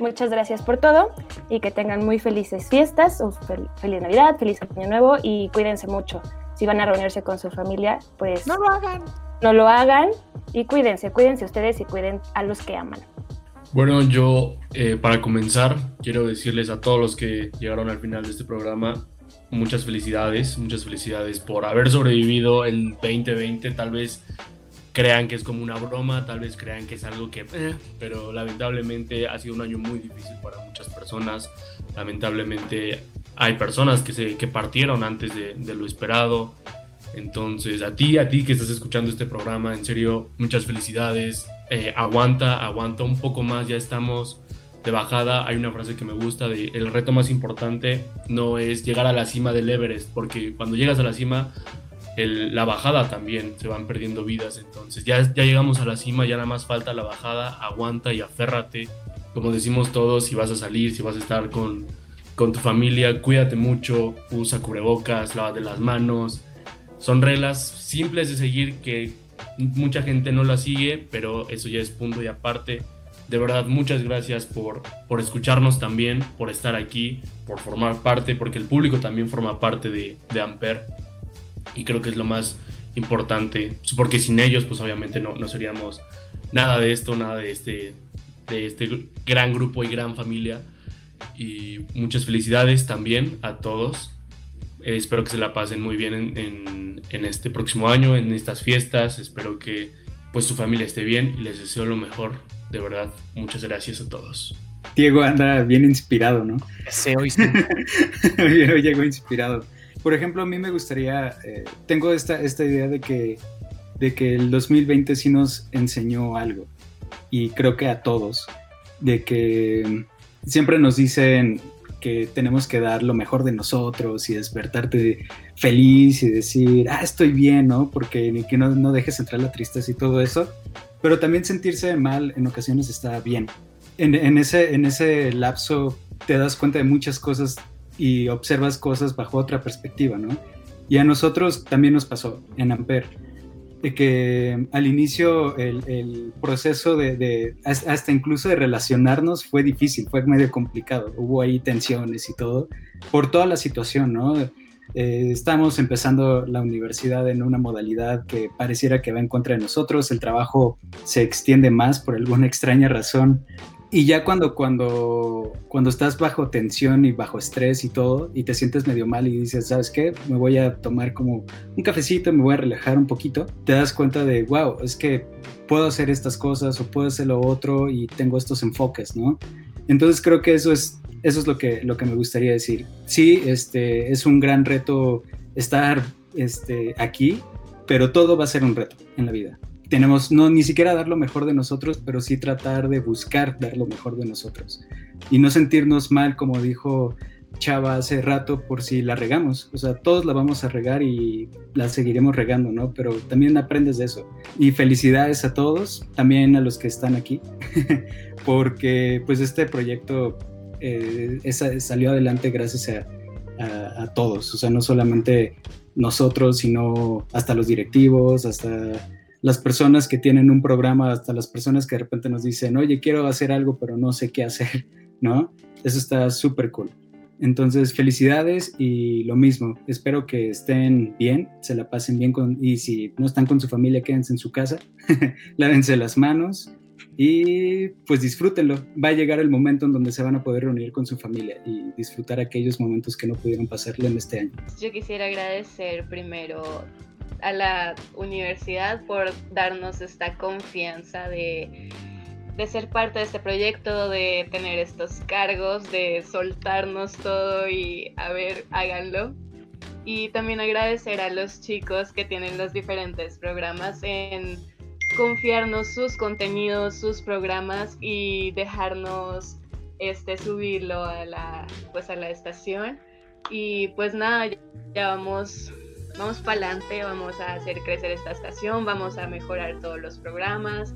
muchas gracias por todo y que tengan muy felices fiestas, o feliz Navidad, feliz Año Nuevo y cuídense mucho. Si van a reunirse con su familia, pues no lo hagan. No lo hagan y cuídense, cuídense ustedes y cuiden a los que aman. Bueno, yo eh, para comenzar quiero decirles a todos los que llegaron al final de este programa muchas felicidades, muchas felicidades por haber sobrevivido el 2020. Tal vez crean que es como una broma, tal vez crean que es algo que... Eh, pero lamentablemente ha sido un año muy difícil para muchas personas. Lamentablemente hay personas que, se, que partieron antes de, lo esperado. Entonces, a ti, a ti que estás escuchando este programa, en serio, muchas felicidades. Eh, aguanta, aguanta un poco más, ya estamos de bajada. Hay una frase que me gusta de el reto más importante no es llegar a la cima del Everest, porque cuando llegas a la cima, la bajada también se van perdiendo vidas. Entonces, ya, ya llegamos a la cima, ya nada más falta la bajada, aguanta y aférrate. Como decimos todos, si vas a salir, si vas a estar con, con tu familia, cuídate mucho, usa cubrebocas, lávate las manos son reglas simples de seguir que mucha gente no las sigue, pero eso ya es punto y aparte. De verdad, muchas gracias por, por escucharnos también, por estar aquí, por formar parte, porque el público también forma parte de, de Amper. Y creo que es lo más importante, porque sin ellos, pues obviamente no, no seríamos nada de esto, nada de este, de este gran grupo y gran familia. Y muchas felicidades también a todos eh, espero que se la pasen muy bien en, en, este próximo año, en estas fiestas. Espero que pues su familia esté bien y les deseo lo mejor. De verdad, muchas gracias a todos. Diego anda bien inspirado, ¿no? Sí, hoy sí. hoy llegó inspirado. Por ejemplo, a mí me gustaría, eh, tengo esta, esta idea de que, de que el 2020 sí nos enseñó algo, y creo que a todos, de que siempre nos dicen, que tenemos que dar lo mejor de nosotros y despertarte feliz y decir, ah, estoy bien, ¿no? Porque que no, no dejes entrar la tristeza y todo eso. Pero también sentirse mal en ocasiones está bien. En, ese, en ese lapso te das cuenta de muchas cosas y observas cosas bajo otra perspectiva, ¿no? Y a nosotros también nos pasó en Amper de que al inicio el, proceso de, hasta incluso de relacionarnos fue difícil, fue medio complicado, hubo ahí tensiones y todo, por toda la situación, ¿no? Eh, estamos empezando la universidad en una modalidad que pareciera que va en contra de nosotros, el trabajo se extiende más por alguna extraña razón y ya cuando, cuando, cuando estás bajo tensión y bajo estrés y todo, y te sientes medio mal y dices, ¿sabes qué? Me voy a tomar como un cafecito, me voy a relajar un poquito, te das cuenta de, wow, es que puedo hacer estas cosas o puedo hacer lo otro y tengo estos enfoques, ¿no? Entonces creo que eso es, eso es lo, que, lo que me gustaría decir. Sí, este, es un gran reto estar este, aquí, pero todo va a ser un reto en la vida tenemos no ni siquiera dar lo mejor de nosotros, pero sí tratar de buscar dar lo mejor de nosotros y no sentirnos mal, como dijo Chava hace rato, por si la regamos. O sea, todos la vamos a regar y la seguiremos regando, ¿no? Pero también aprendes de eso. Y felicidades a todos, también a los que están aquí, porque pues este proyecto eh, salió adelante gracias a, a todos. O sea, no solamente nosotros, sino hasta los directivos, hasta las personas que tienen un programa, hasta las personas que de repente nos dicen, oye, quiero hacer algo, pero no sé qué hacer, ¿no? Eso está súper cool. Entonces, felicidades y lo mismo, espero que estén bien, se la pasen bien con, y si no están con su familia, quédense en su casa, lávense las manos y pues disfrútenlo. Va a llegar el momento en donde se van a poder reunir con su familia y disfrutar aquellos momentos que no pudieron pasarle en este año. Yo quisiera agradecer primero a la universidad por darnos esta confianza de, ser parte de este proyecto, de tener estos cargos, de soltarnos todo y a ver, háganlo. Y también agradecer a los chicos que tienen los diferentes programas en confiarnos sus contenidos, sus programas y dejarnos este subirlo a la pues a la estación y pues nada ya vamos vamos para adelante, vamos a hacer crecer esta estación, vamos a mejorar todos los programas.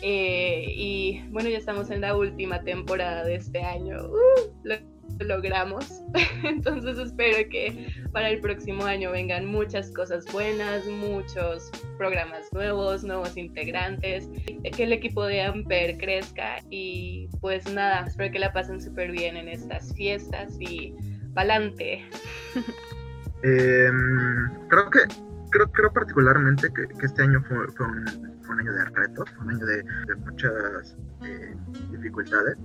Eh, y bueno, ya estamos en la última temporada de este año. Uh, logramos. Entonces espero que para el próximo año vengan muchas cosas buenas, muchos programas nuevos, nuevos integrantes, que el equipo de Amper crezca y pues nada, espero que la pasen súper bien en estas fiestas y pa'lante. Em, creo que creo, creo particularmente que, este año fue, un, año de retos, un año de, muchas eh, dificultades,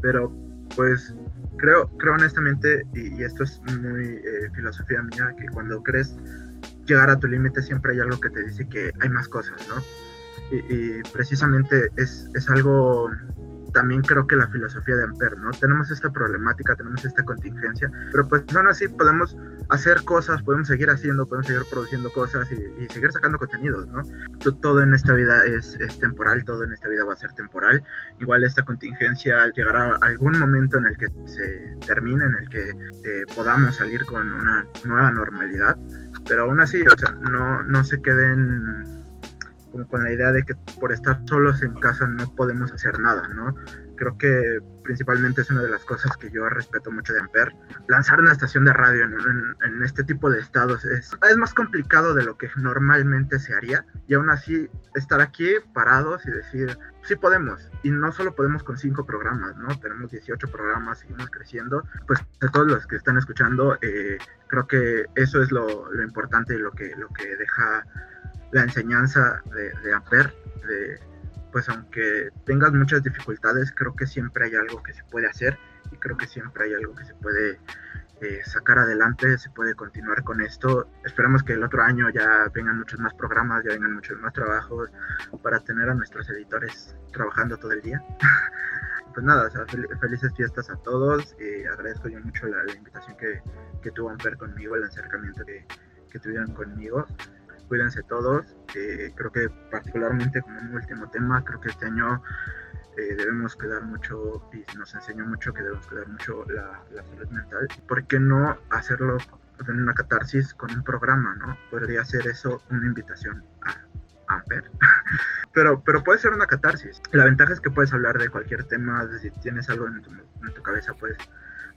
pero pues creo, creo honestamente, y, esto es muy eh, filosofía mía, que cuando crees llegar a tu límite siempre hay algo que te dice que hay más cosas, ¿no? Y, precisamente es, es algo también creo que la filosofía de Amper, ¿no? Tenemos esta problemática, tenemos esta contingencia, pero pues aún así podemos hacer cosas, podemos seguir haciendo, podemos seguir produciendo cosas y, seguir sacando contenidos, ¿no? Todo en esta vida es, es, temporal, todo en esta vida va a ser temporal. Igual esta contingencia llegará a algún momento en el que se termine, en el que eh, podamos salir con una nueva normalidad, pero aún así, o sea, no, no se queden con la idea de que por estar solos en casa no podemos hacer nada, ¿no? Creo que principalmente es una de las cosas que yo respeto mucho de Amper. Lanzar una estación de radio en, este tipo de estados es, es, más complicado de lo que normalmente se haría y aún así estar aquí parados y decir, sí podemos. Y no solo podemos con cinco programas, ¿no? Tenemos 18 programas, seguimos creciendo. Pues de todos los que están escuchando, eh, creo que eso es lo, lo importante y lo que, lo que deja la enseñanza de, de Amper, de, pues aunque tengas muchas dificultades, creo que siempre hay algo que se puede hacer y creo que siempre hay algo que se puede eh, sacar adelante, se puede continuar con esto. Esperamos que el otro año ya vengan muchos más programas, ya vengan muchos más trabajos para tener a nuestros editores trabajando todo el día. pues nada, felices fiestas a todos. y agradezco yo mucho la, invitación que, tuvo Amper conmigo, el acercamiento que tuvieron conmigo cuídense todos. creo que particularmente como un último tema, creo que este año eh, debemos cuidar mucho y nos enseñó mucho que debemos cuidar mucho la, salud mental. ¿Por qué no hacerlo en una catarsis con un programa, no? Podría ser eso una invitación a Amper. pero, pero puede ser una catarsis. La ventaja es que puedes hablar de cualquier tema, si tienes algo en tu, en tu cabeza, puedes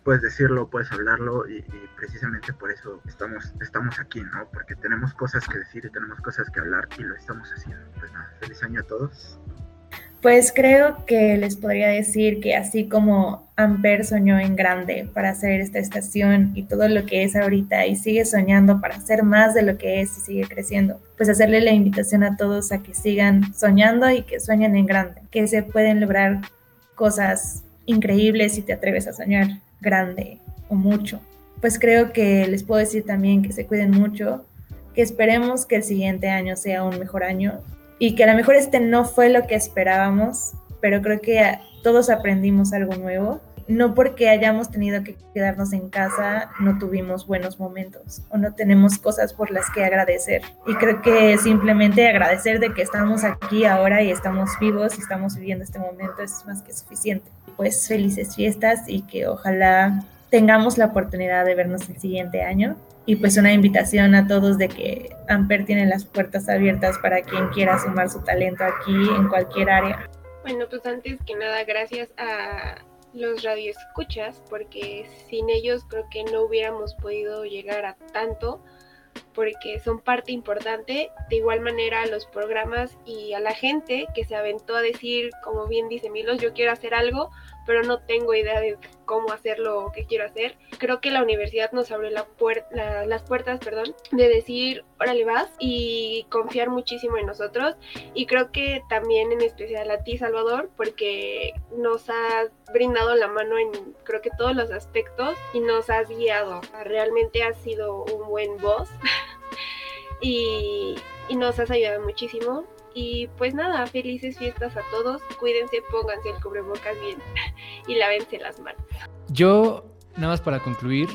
puedes decirlo, puedes hablarlo y, precisamente por eso estamos, estamos aquí, ¿no? Porque tenemos cosas que decir y tenemos cosas que hablar y lo estamos haciendo. Pues nada, feliz año a todos. Pues creo que les podría decir que así como Amper soñó en grande para hacer esta estación y todo lo que es ahorita y sigue soñando para hacer más de lo que es y sigue creciendo, pues hacerle la invitación a todos a que sigan soñando y que sueñen en grande, que se pueden lograr cosas increíbles si te atreves a soñar grande o mucho. Pues creo que les puedo decir también que se cuiden mucho, que esperemos que el siguiente año sea un mejor año y que a lo mejor este no fue lo que esperábamos, pero creo que todos aprendimos algo nuevo. No porque hayamos tenido que quedarnos en casa, no tuvimos buenos momentos o no tenemos cosas por las que agradecer. Y creo que simplemente agradecer de que estamos aquí ahora y estamos vivos y estamos viviendo este momento es más que suficiente pues felices fiestas y que ojalá tengamos la oportunidad de vernos el siguiente año. Y pues una invitación a todos de que Amper tiene las puertas abiertas para quien quiera sumar su talento aquí en cualquier área. Bueno, pues antes que nada, gracias a los radioescuchas, porque sin ellos creo que no hubiéramos podido llegar a tanto porque son parte importante. De igual manera a los programas y a la gente que se aventó a decir, como bien dice Milos, yo quiero hacer algo, pero no tengo idea de cómo hacerlo o qué quiero hacer. Creo que la universidad nos abrió la las puertas perdón, de decir, órale vas y confiar muchísimo en nosotros. Y creo que también en especial a ti, Salvador, porque nos has brindado la mano en creo que todos los aspectos y nos has guiado. Realmente has sido un buen voz y, y nos has ayudado muchísimo. Y pues nada, felices fiestas a todos. Cuídense, pónganse el cubrebocas bien y lávense las manos. Yo, nada más para concluir,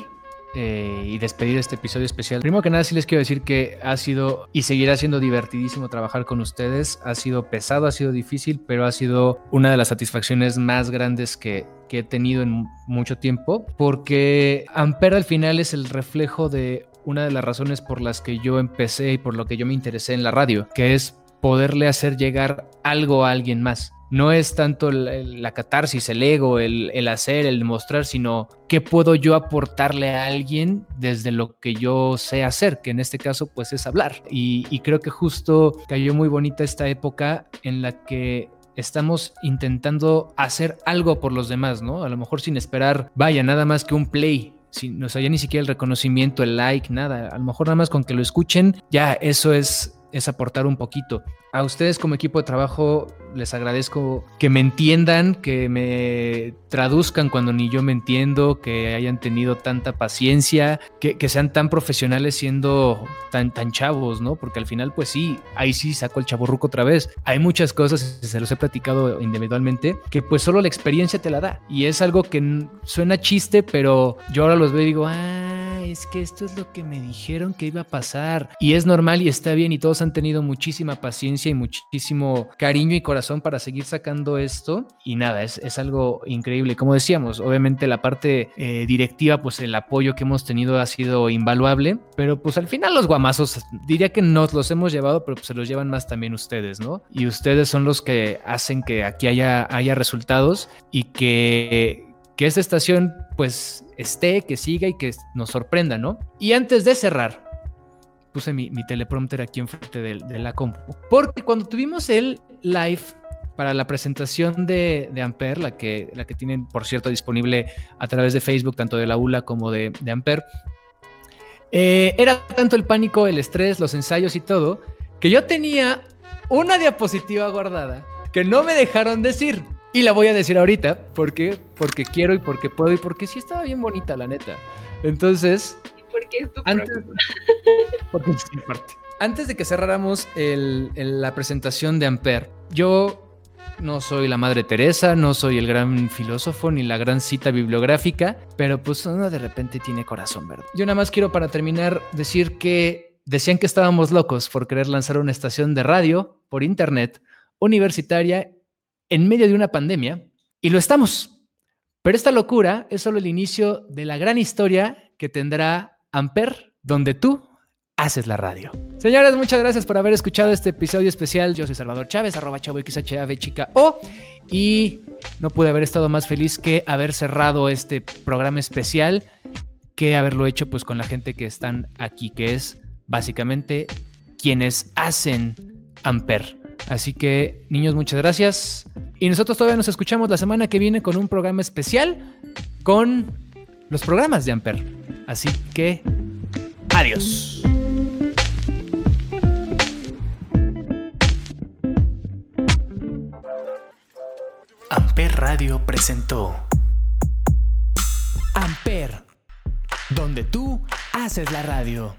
eh, y despedir este episodio especial. Primero que nada, sí les quiero decir que ha sido y seguirá siendo divertidísimo trabajar con ustedes. Ha sido pesado, ha sido difícil, pero ha sido una de las satisfacciones más grandes que, he tenido en mucho tiempo, porque Amper al final es el reflejo de una de las razones por las que yo empecé y por lo que yo me interesé en la radio, que es poderle hacer llegar algo a alguien más. no es tanto la, catarsis, el ego, el, hacer, el demostrar, sino qué puedo yo aportarle a alguien desde lo que yo sé hacer, que en este caso pues es hablar. Y, creo que justo cayó muy bonita esta época en la que estamos intentando hacer algo por los demás, ¿no? A lo mejor sin esperar, vaya, nada más que un play. Sin, no sé, ya ni siquiera el reconocimiento, el like, nada. A lo mejor nada más con que lo escuchen, ya eso es es aportar un poquito. A ustedes como equipo de trabajo les agradezco que me entiendan, que me traduzcan cuando ni yo me entiendo, que hayan tenido tanta paciencia, que, sean tan profesionales siendo tan, tan chavos, ¿no? Porque al final, pues sí, ahí sí saco el chaborruco otra vez. Hay muchas cosas, se los he platicado individualmente, que pues solo la experiencia te la da. Y es algo que suena chiste, pero yo ahora los veo y digo, ah es que esto es lo que me dijeron que iba a pasar. Y es normal y está bien y todos han tenido muchísima paciencia y muchísimo cariño y corazón para seguir sacando esto. Y nada, es, es algo increíble. Como decíamos, obviamente la parte eh, directiva, pues el apoyo que hemos tenido ha sido invaluable, pero pues al final los guamazos, diría que nos los hemos llevado, pero pues se los llevan más también ustedes, ¿no? Y ustedes son los que hacen que aquí haya, haya resultados y que que esta estación pues esté, que siga y que nos sorprenda, ¿no? Y antes de cerrar, puse mi, teleprompter aquí enfrente de, de la compu, porque cuando tuvimos el live para la presentación de, de, Ampere, la que, la que tienen, por cierto, disponible a través de Facebook, tanto de la ULA como de, de Ampere, eh, era tanto el pánico, el estrés, los ensayos y todo, que yo tenía una diapositiva guardada que no me dejaron decir. Y la voy a decir ahorita, porque porque quiero y porque puedo y porque sí estaba bien bonita, la neta. Entonces, porque es tu antes, porque es parte. Antes de que cerráramos el, la presentación de Ampere, yo no soy la Madre Teresa, no soy el gran filósofo ni la gran cita bibliográfica, pero pues uno de repente tiene corazón, ¿verdad? Yo nada más quiero para terminar decir que decían que estábamos locos por querer lanzar una estación de radio por internet universitaria en medio de una pandemia, y lo estamos. Pero esta locura es solo el inicio de la gran historia que tendrá Amper, donde tú haces la radio. Señores, muchas gracias por haber escuchado este episodio especial. Yo soy Salvador Chávez, arroba chavo XHAV chica O. Y no pude haber estado más feliz que haber cerrado este programa especial, que haberlo hecho pues con la gente que están aquí, que es básicamente quienes hacen Amper. Así que, niños, muchas gracias. Y nosotros todavía nos escuchamos la semana que viene con un programa especial con los programas de Amper. Así que, adiós. Amper Radio presentó Amper, donde tú haces la radio.